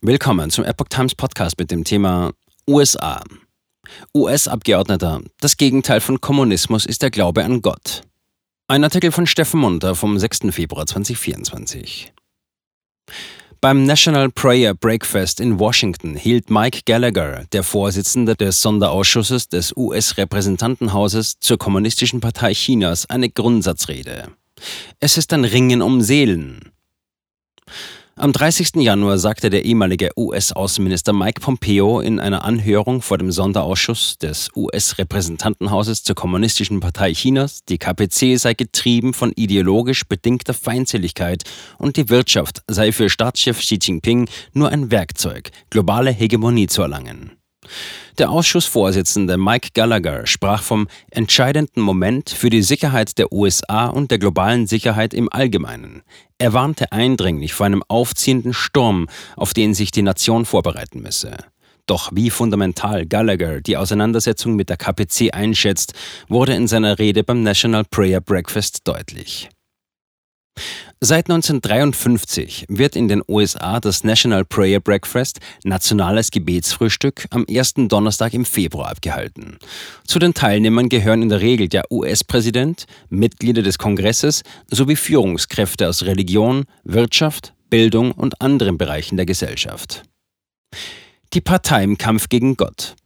Willkommen zum Epoch Times Podcast mit dem Thema USA. US-Abgeordneter. Das Gegenteil von Kommunismus ist der Glaube an Gott. Ein Artikel von Steffen Munter vom 6. Februar 2024. Beim National Prayer Breakfast in Washington hielt Mike Gallagher, der Vorsitzende des Sonderausschusses des US-Repräsentantenhauses zur Kommunistischen Partei Chinas, eine Grundsatzrede. Es ist ein Ringen um Seelen. Am 30. Januar sagte der ehemalige US-Außenminister Mike Pompeo in einer Anhörung vor dem Sonderausschuss des US-Repräsentantenhauses zur Kommunistischen Partei Chinas, die KPC sei getrieben von ideologisch bedingter Feindseligkeit und die Wirtschaft sei für Staatschef Xi Jinping nur ein Werkzeug, globale Hegemonie zu erlangen. Der Ausschussvorsitzende Mike Gallagher sprach vom entscheidenden Moment für die Sicherheit der USA und der globalen Sicherheit im Allgemeinen. Er warnte eindringlich vor einem aufziehenden Sturm, auf den sich die Nation vorbereiten müsse. Doch wie fundamental Gallagher die Auseinandersetzung mit der KPC einschätzt, wurde in seiner Rede beim National Prayer Breakfast deutlich. Seit 1953 wird in den USA das National Prayer Breakfast, nationales Gebetsfrühstück, am ersten Donnerstag im Februar abgehalten. Zu den Teilnehmern gehören in der Regel der US-Präsident, Mitglieder des Kongresses sowie Führungskräfte aus Religion, Wirtschaft, Bildung und anderen Bereichen der Gesellschaft. Die Partei im Kampf gegen Gott.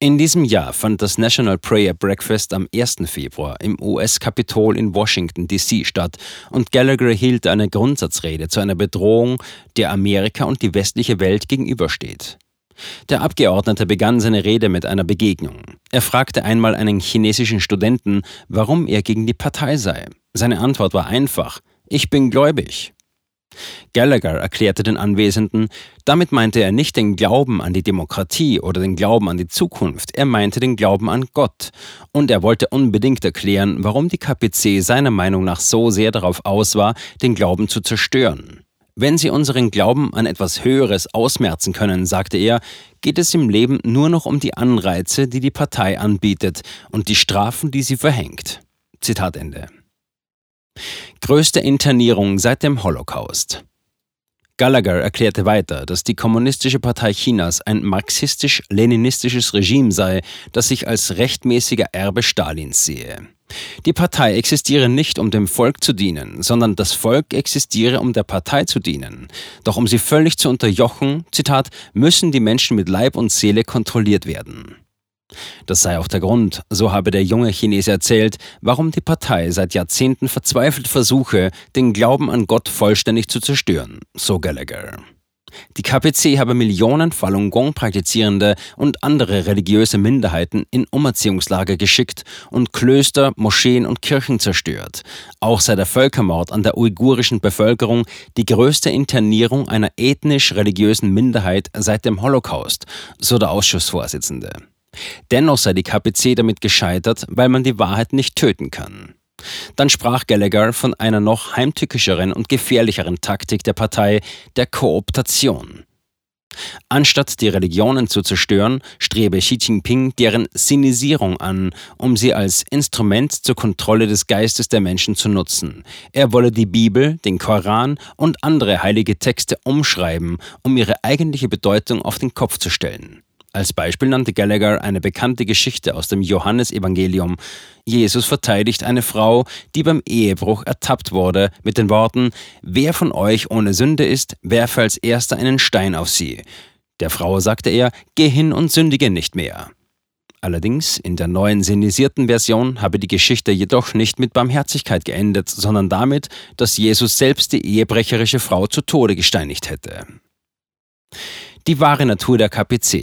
In diesem Jahr fand das National Prayer Breakfast am 1. Februar im US-Kapitol in Washington, D.C. statt und Gallagher hielt eine Grundsatzrede zu einer Bedrohung, der Amerika und die westliche Welt gegenübersteht. Der Abgeordnete begann seine Rede mit einer Begegnung. Er fragte einmal einen chinesischen Studenten, warum er gegen die Partei sei. Seine Antwort war einfach, ich bin gläubig. Gallagher erklärte den Anwesenden, damit meinte er nicht den Glauben an die Demokratie oder den Glauben an die Zukunft, er meinte den Glauben an Gott. Und er wollte unbedingt erklären, warum die KPC seiner Meinung nach so sehr darauf aus war, den Glauben zu zerstören. Wenn Sie unseren Glauben an etwas Höheres ausmerzen können, sagte er, geht es im Leben nur noch um die Anreize, die die Partei anbietet und die Strafen, die sie verhängt. Zitat Ende. Größte Internierung seit dem Holocaust. Gallagher erklärte weiter, dass die Kommunistische Partei Chinas ein marxistisch-leninistisches Regime sei, das sich als rechtmäßiger Erbe Stalins sehe. Die Partei existiere nicht, um dem Volk zu dienen, sondern das Volk existiere, um der Partei zu dienen. Doch um sie völlig zu unterjochen, Zitat, müssen die Menschen mit Leib und Seele kontrolliert werden. Das sei auch der Grund, so habe der junge Chinese erzählt, warum die Partei seit Jahrzehnten verzweifelt versuche, den Glauben an Gott vollständig zu zerstören, so Gallagher. Die KPC habe Millionen Falun Gong praktizierende und andere religiöse Minderheiten in Umerziehungslager geschickt und Klöster, Moscheen und Kirchen zerstört. Auch sei der Völkermord an der uigurischen Bevölkerung die größte Internierung einer ethnisch-religiösen Minderheit seit dem Holocaust, so der Ausschussvorsitzende. Dennoch sei die KPC damit gescheitert, weil man die Wahrheit nicht töten kann. Dann sprach Gallagher von einer noch heimtückischeren und gefährlicheren Taktik der Partei, der Kooptation. Anstatt die Religionen zu zerstören, strebe Xi Jinping deren Sinisierung an, um sie als Instrument zur Kontrolle des Geistes der Menschen zu nutzen. Er wolle die Bibel, den Koran und andere heilige Texte umschreiben, um ihre eigentliche Bedeutung auf den Kopf zu stellen. Als Beispiel nannte Gallagher eine bekannte Geschichte aus dem Johannesevangelium. Jesus verteidigt eine Frau, die beim Ehebruch ertappt wurde, mit den Worten, Wer von euch ohne Sünde ist, werfe als erster einen Stein auf sie. Der Frau sagte er, Geh hin und sündige nicht mehr. Allerdings in der neuen sinisierten Version habe die Geschichte jedoch nicht mit Barmherzigkeit geendet, sondern damit, dass Jesus selbst die ehebrecherische Frau zu Tode gesteinigt hätte. Die wahre Natur der KPC.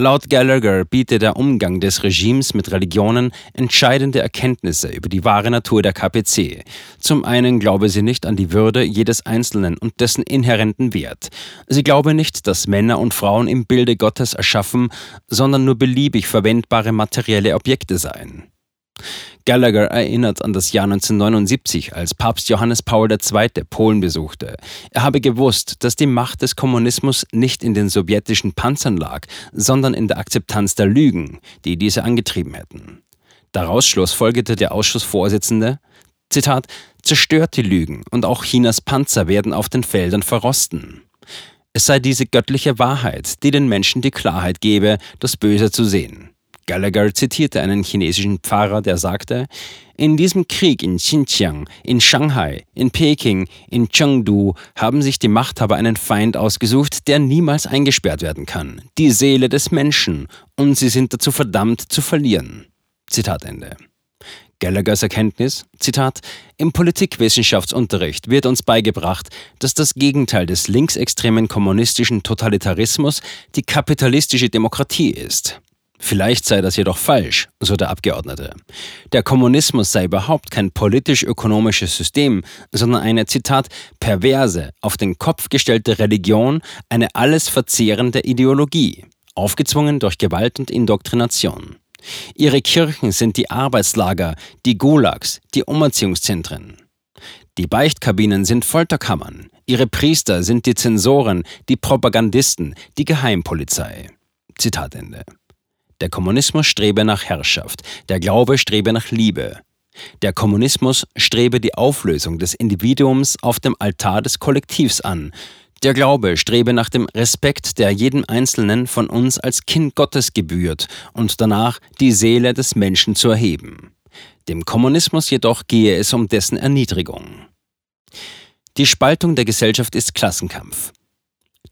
Laut Gallagher bietet der Umgang des Regimes mit Religionen entscheidende Erkenntnisse über die wahre Natur der KPC. Zum einen glaube sie nicht an die Würde jedes Einzelnen und dessen inhärenten Wert. Sie glaube nicht, dass Männer und Frauen im Bilde Gottes erschaffen, sondern nur beliebig verwendbare materielle Objekte seien. Gallagher erinnert an das Jahr 1979, als Papst Johannes Paul II. Polen besuchte. Er habe gewusst, dass die Macht des Kommunismus nicht in den sowjetischen Panzern lag, sondern in der Akzeptanz der Lügen, die diese angetrieben hätten. Daraus schlussfolgerte der Ausschussvorsitzende, Zitat, zerstört die Lügen und auch Chinas Panzer werden auf den Feldern verrosten. Es sei diese göttliche Wahrheit, die den Menschen die Klarheit gebe, das Böse zu sehen. Gallagher zitierte einen chinesischen Pfarrer, der sagte, in diesem Krieg in Xinjiang, in Shanghai, in Peking, in Chengdu haben sich die Machthaber einen Feind ausgesucht, der niemals eingesperrt werden kann, die Seele des Menschen, und sie sind dazu verdammt zu verlieren. Zitat Ende. Gallaghers Erkenntnis, Zitat, im Politikwissenschaftsunterricht wird uns beigebracht, dass das Gegenteil des linksextremen kommunistischen Totalitarismus die kapitalistische Demokratie ist. Vielleicht sei das jedoch falsch, so der Abgeordnete. Der Kommunismus sei überhaupt kein politisch-ökonomisches System, sondern eine, Zitat, perverse, auf den Kopf gestellte Religion, eine alles verzehrende Ideologie, aufgezwungen durch Gewalt und Indoktrination. Ihre Kirchen sind die Arbeitslager, die Gulags, die Umerziehungszentren. Die Beichtkabinen sind Folterkammern. Ihre Priester sind die Zensoren, die Propagandisten, die Geheimpolizei. Zitat Ende. Der Kommunismus strebe nach Herrschaft, der Glaube strebe nach Liebe. Der Kommunismus strebe die Auflösung des Individuums auf dem Altar des Kollektivs an. Der Glaube strebe nach dem Respekt, der jedem Einzelnen von uns als Kind Gottes gebührt und danach die Seele des Menschen zu erheben. Dem Kommunismus jedoch gehe es um dessen Erniedrigung. Die Spaltung der Gesellschaft ist Klassenkampf.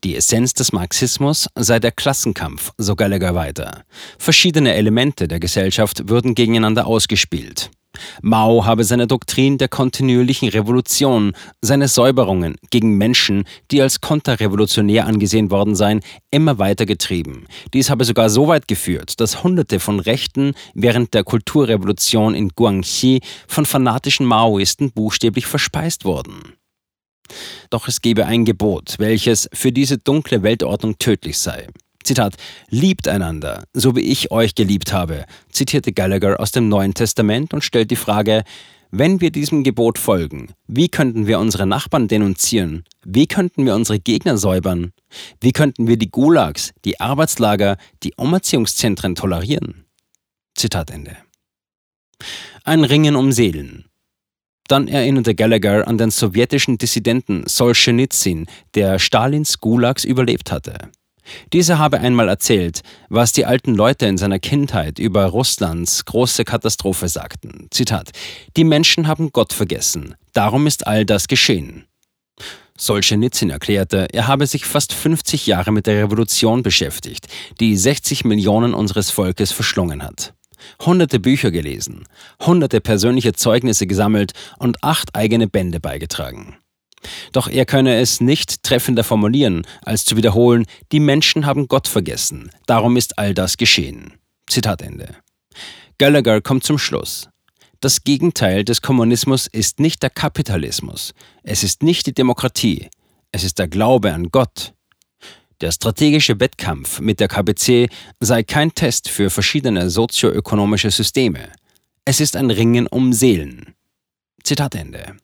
Die Essenz des Marxismus sei der Klassenkampf, so Gallagher weiter. Verschiedene Elemente der Gesellschaft würden gegeneinander ausgespielt. Mao habe seine Doktrin der kontinuierlichen Revolution, seine Säuberungen gegen Menschen, die als konterrevolutionär angesehen worden seien, immer weiter getrieben. Dies habe sogar so weit geführt, dass Hunderte von Rechten während der Kulturrevolution in Guangxi von fanatischen Maoisten buchstäblich verspeist wurden. Doch es gebe ein Gebot, welches für diese dunkle Weltordnung tödlich sei. Zitat, liebt einander, so wie ich euch geliebt habe, zitierte Gallagher aus dem Neuen Testament und stellt die Frage, wenn wir diesem Gebot folgen, wie könnten wir unsere Nachbarn denunzieren? Wie könnten wir unsere Gegner säubern? Wie könnten wir die Gulags, die Arbeitslager, die Umerziehungszentren tolerieren? Zitat Ende. Ein Ringen um Seelen. Dann erinnerte Gallagher an den sowjetischen Dissidenten Solzhenitsyn, der Stalins Gulags überlebt hatte. Dieser habe einmal erzählt, was die alten Leute in seiner Kindheit über Russlands große Katastrophe sagten. Zitat: Die Menschen haben Gott vergessen, darum ist all das geschehen. Solzhenitsyn erklärte, er habe sich fast 50 Jahre mit der Revolution beschäftigt, die 60 Millionen unseres Volkes verschlungen hat hunderte Bücher gelesen, hunderte persönliche Zeugnisse gesammelt und acht eigene Bände beigetragen. Doch er könne es nicht treffender formulieren, als zu wiederholen, die Menschen haben Gott vergessen, darum ist all das geschehen. Zitat Ende. Gallagher kommt zum Schluss. Das Gegenteil des Kommunismus ist nicht der Kapitalismus, es ist nicht die Demokratie, es ist der Glaube an Gott, der strategische Wettkampf mit der KBC sei kein Test für verschiedene sozioökonomische Systeme. Es ist ein Ringen um Seelen. Zitat Ende.